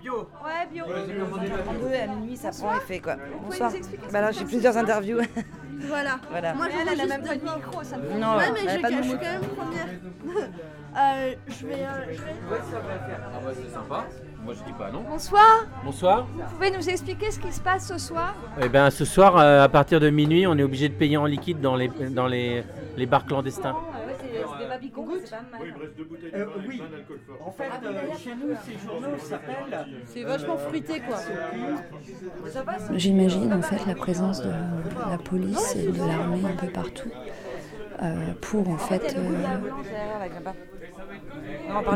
Bio. Ouais, bio. 32 à minuit, ça prend effet quoi. Bonsoir. Bah là, j'ai plusieurs interviews. Voilà. voilà. Moi, je elle, a même pas de micro, ça me fait Non, Ouais, mais je, pas de je suis quand même première. euh, je vais. euh, je vais- Ah bah c'est sympa. Moi je dis pas non. Bonsoir. Bonsoir. Vous pouvez nous expliquer ce qui se passe ce soir? Eh bien ce soir, euh, à partir de minuit, on est obligé de payer en liquide dans les, dans les, les bars clandestins. Euh, oui. En fait, euh, chez nous, ces journaux s'appellent. C'est vachement fruité quoi. J'imagine en fait la présence de la police et de l'armée un peu partout euh, pour en fait euh,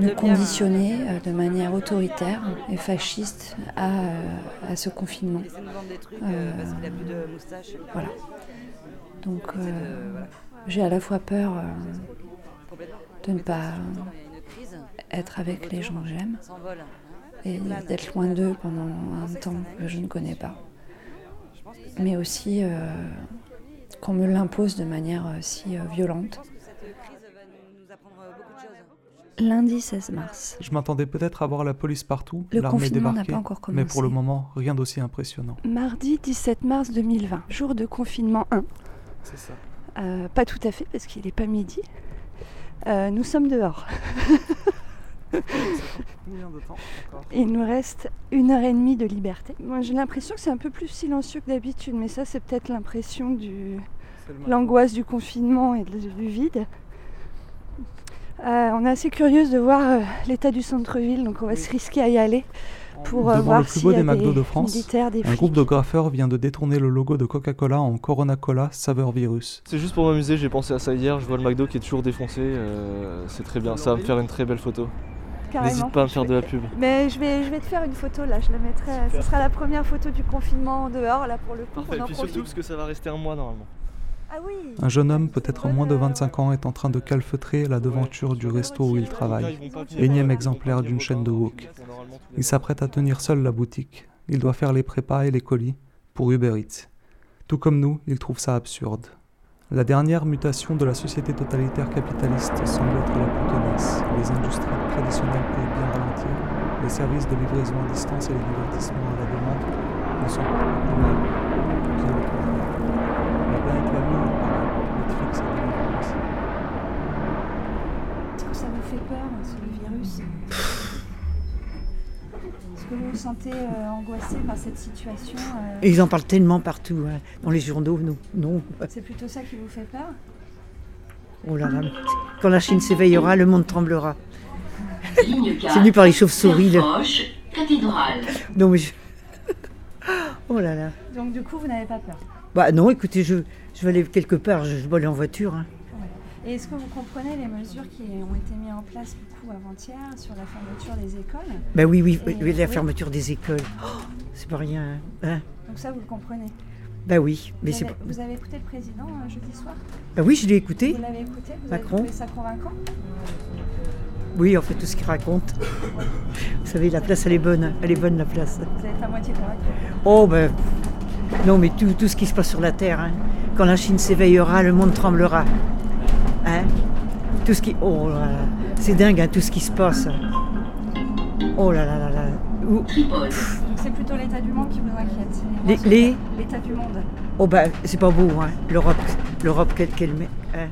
nous de conditionner euh, de manière autoritaire et fasciste à, euh, à ce confinement. De Euh, euh, de. Voilà. Donc euh, j'ai à la fois peur euh, de ne pas être avec les gens que j'aime et d'être loin d'eux pendant un temps que je ne connais pas. Mais aussi euh, qu'on me l'impose de manière euh, si euh, violente. Lundi 16 mars. Je m'attendais peut-être à voir la police partout, Le l'armée débarquer, pas encore mais pour le commencé. moment, rien d'aussi impressionnant. Mardi 17 mars 2020, jour de confinement 1. C'est ça. Euh, pas tout à fait parce qu'il n'est pas midi. Euh, nous sommes dehors. Il nous reste une heure et demie de liberté. Moi j'ai l'impression que c'est un peu plus silencieux que d'habitude, mais ça c'est peut-être l'impression du l'angoisse du confinement et du vide. Euh, on est assez curieuse de voir euh, l'état du centre-ville, donc on va se risquer à y aller pour euh, Devant voir le plus beau y a des McDo des de France, militaires, des Un groupe de graffeurs vient de détourner le logo de Coca-Cola en Corona Cola saveur virus. C'est juste pour m'amuser, j'ai pensé à ça hier, je vois le McDo qui est toujours défoncé, euh, c'est très bien, ça va me faire une très belle photo. N'hésite pas à me faire de la pub. Mais je vais, je vais te faire une photo là, je la mettrai. Ce sera la première photo du confinement dehors là pour le coup. Parfait, on en puis profite. surtout parce que ça va rester un mois normalement. Ah. Un jeune homme, peut-être moins de 25 ans, est en train de calfeutrer la devanture du resto où il travaille. Énième exemplaire d'une chaîne de wok. Il s'apprête à tenir seul la boutique. Il doit faire les prépas et les colis pour Uber Eats. Tout comme nous, il trouve ça absurde. La dernière mutation de la société totalitaire capitaliste semble être la plus tenace. Les industries traditionnelles peuvent bien ralentir. Les services de livraison à distance et les divertissements à la demande ne sont pas plus mal. Bien. La planète va mieux, il paraît. Netflix a délivré aussi. Est-ce que ça vous fait peur, ce virus Est-ce que vous vous sentez euh, angoissé par cette situation euh, ils en parlent tellement partout, hein, dans les journaux, non, non. C'est plutôt ça qui vous fait peur Oh là là, quand la Chine s'éveillera, le monde tremblera. C'est venu par les chauves-souris. le- cathédrale. Non mais je- Oh là là. Donc du coup, vous n'avez pas peur Bah non, écoutez, je, je vais aller quelque part, je, je vais aller en voiture. hein. Et est-ce que vous comprenez les mesures qui ont été mises en place du coup avant-hier sur la fermeture des écoles Bah oui, oui, oui, Et- oui, la oui. fermeture des écoles. Oh, c'est pas rien. hein. Donc ça, vous le comprenez Bah oui, mais vous, c'est vous avez écouté le président euh, jeudi soir Bah oui, je l'ai écouté. Vous l'avez écouté Vous Macron. avez trouvé ça convaincant Oui, en fait, tout ce qu'il raconte. Vous savez, la place, elle est bonne. Elle est bonne, la place. Vous êtes à moitié convaincu Oh ben... Non, mais tout, tout ce qui se passe sur la Terre. hein. Quand la Chine s'éveillera, le monde tremblera. Hein Tout ce qui... Oh là là. C'est dingue, hein, tout ce qui se passe. Oh là là là là. Ouh. Donc c'est plutôt l'état du monde qui vous inquiète Les- les- L'état du monde. Oh ben, c'est pas beau, hein. L'Europe, l'Europe qu'elle qu'elle met. hein.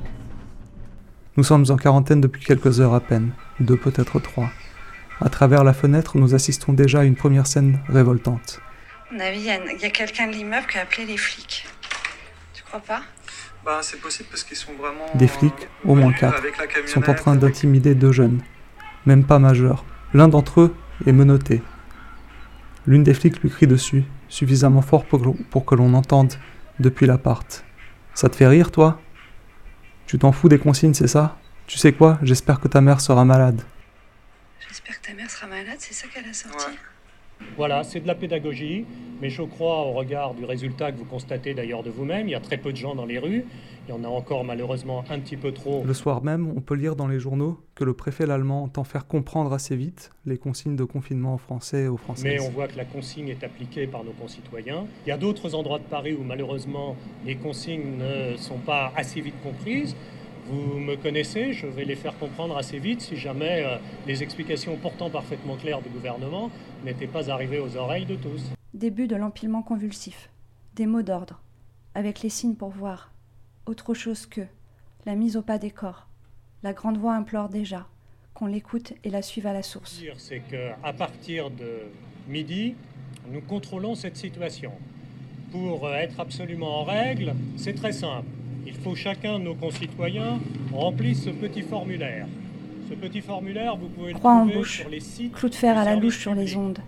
Nous sommes en quarantaine depuis quelques heures à peine, deux peut-être trois. À travers la fenêtre, nous assistons déjà à une première scène révoltante. À mon avis, il y a, il y a quelqu'un de l'immeuble qui a appelé les flics. Tu crois pas? Bah, c'est possible parce qu'ils sont vraiment. Des flics, au moins quatre, sont en train d'intimider deux jeunes, même pas majeurs. L'un d'entre eux est menotté. L'une des flics lui crie dessus, suffisamment fort pour, que- pour que l'on entende depuis l'appart. Ça te fait rire, toi? Tu t'en fous des consignes, c'est ça? Tu sais quoi? J'espère que ta mère sera malade. J'espère que ta mère sera malade, c'est ça qu'elle a sorti? Voilà, c'est de la pédagogie, mais je crois, au regard du résultat que vous constatez d'ailleurs de vous-même, il y a très peu de gens dans les rues, il y en a encore malheureusement un petit peu trop. Le soir même, on peut lire dans les journaux que le préfet l'allemand entend faire comprendre assez vite les consignes de confinement aux Français et aux Françaises. Mais on voit que la consigne est appliquée par nos concitoyens. Il y a d'autres endroits de Paris où malheureusement les consignes ne sont pas assez vite comprises. Vous me connaissez, je vais les faire comprendre assez vite si jamais euh, les explications pourtant parfaitement claires du gouvernement n'étaient pas arrivées aux oreilles de tous. Début de l'empilement convulsif. Des mots d'ordre, avec les signes pour voir. Autre chose que la mise au pas des corps. La grande voix implore déjà qu'on l'écoute et la suive à la source. C'est qu'à partir de midi, nous contrôlons cette situation. Pour être absolument en règle, c'est très simple. Il faut chacun de nos concitoyens remplisse ce petit formulaire. Ce petit formulaire, vous pouvez Croix en bouche, clou de fer à la louche sur les ondes.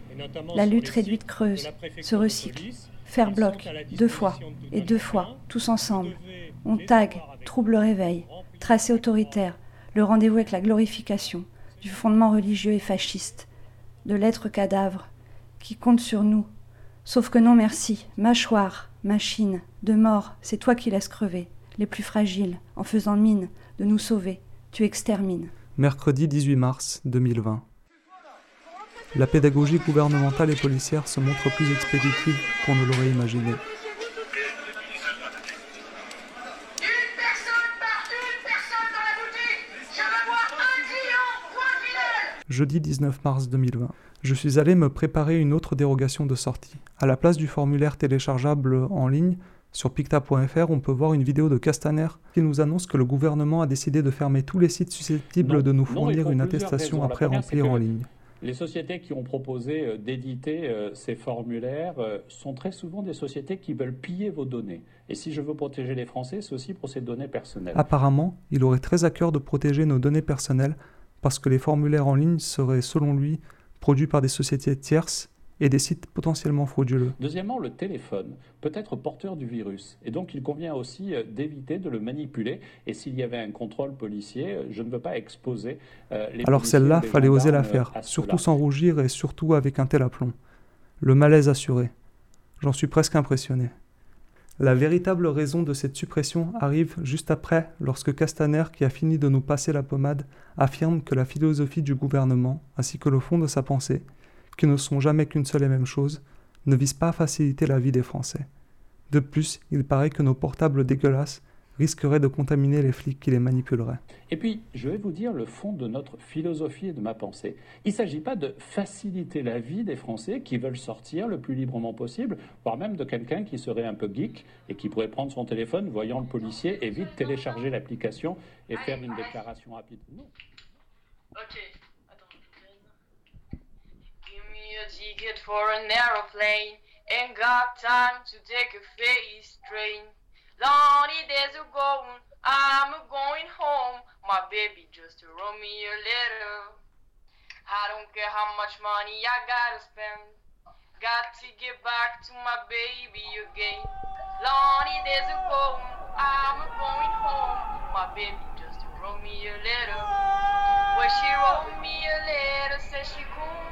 La lutte réduite creuse, se recycle. Faire bloc, deux fois, et deux fois, tous ensemble. On tag, trouble réveil, tracé autoritaire, le rendez-vous avec la glorification du fondement religieux et fasciste, de l'être cadavre, qui compte sur nous. Sauf que non merci, mâchoire, machine, de mort, c'est toi qui laisses crever, les plus fragiles, en faisant mine de nous sauver, tu extermines. Mercredi 18 mars 2020. La pédagogie gouvernementale et policière se montre plus expéditive qu'on ne l'aurait imaginé. Jeudi 19 mars 2020. Je suis allé me préparer une autre dérogation de sortie. À la place du formulaire téléchargeable en ligne, sur picta.fr, on peut voir une vidéo de Castaner qui nous annonce que le gouvernement a décidé de fermer tous les sites susceptibles de nous fournir une attestation après remplir en ligne. Les sociétés qui ont proposé euh, d'éditer euh, ces formulaires euh, sont très souvent des sociétés qui veulent piller vos données. Et si je veux protéger les Français, c'est aussi pour ces données personnelles. Apparemment, il aurait très à cœur de protéger nos données personnelles parce que les formulaires en ligne seraient, selon lui, produits par des sociétés tierces et des sites potentiellement frauduleux. Deuxièmement, le téléphone peut être porteur du virus et donc il convient aussi euh, d'éviter de le manipuler. Et s'il y avait un contrôle policier, euh, je ne veux pas exposer euh, les Alors celle-là, fallait oser la faire, surtout sans rougir et surtout avec un tel aplomb. Le malaise assuré. J'en suis presque impressionné. La véritable raison de cette suppression arrive juste après, lorsque Castaner, qui a fini de nous passer la pommade, affirme que la philosophie du gouvernement, ainsi que le fond de sa pensée, qui ne sont jamais qu'une seule et même chose, ne vise pas à faciliter la vie des Français. De plus, il paraît que nos portables dégueulasses risqueraient de contaminer les flics qui les manipuleraient. Et puis, je vais vous dire le fond de notre philosophie et de ma pensée. Il ne s'agit pas de faciliter la vie des Français qui veulent sortir le plus librement possible, voire même de quelqu'un qui serait un peu geek et qui pourrait prendre son téléphone, voyant le policier, et vite télécharger l'application et faire une déclaration rapide. Non. Ok. A ticket for an aeroplane. Ain't got time to take a face train. Lonely days are going, I'm going home. My baby just wrote me a letter. I don't care how much money I gotta spend. Got to get back to my baby again. Lonely days are going, I'm going home. My baby just wrote me a letter. Well, she wrote me a letter, said she couldn't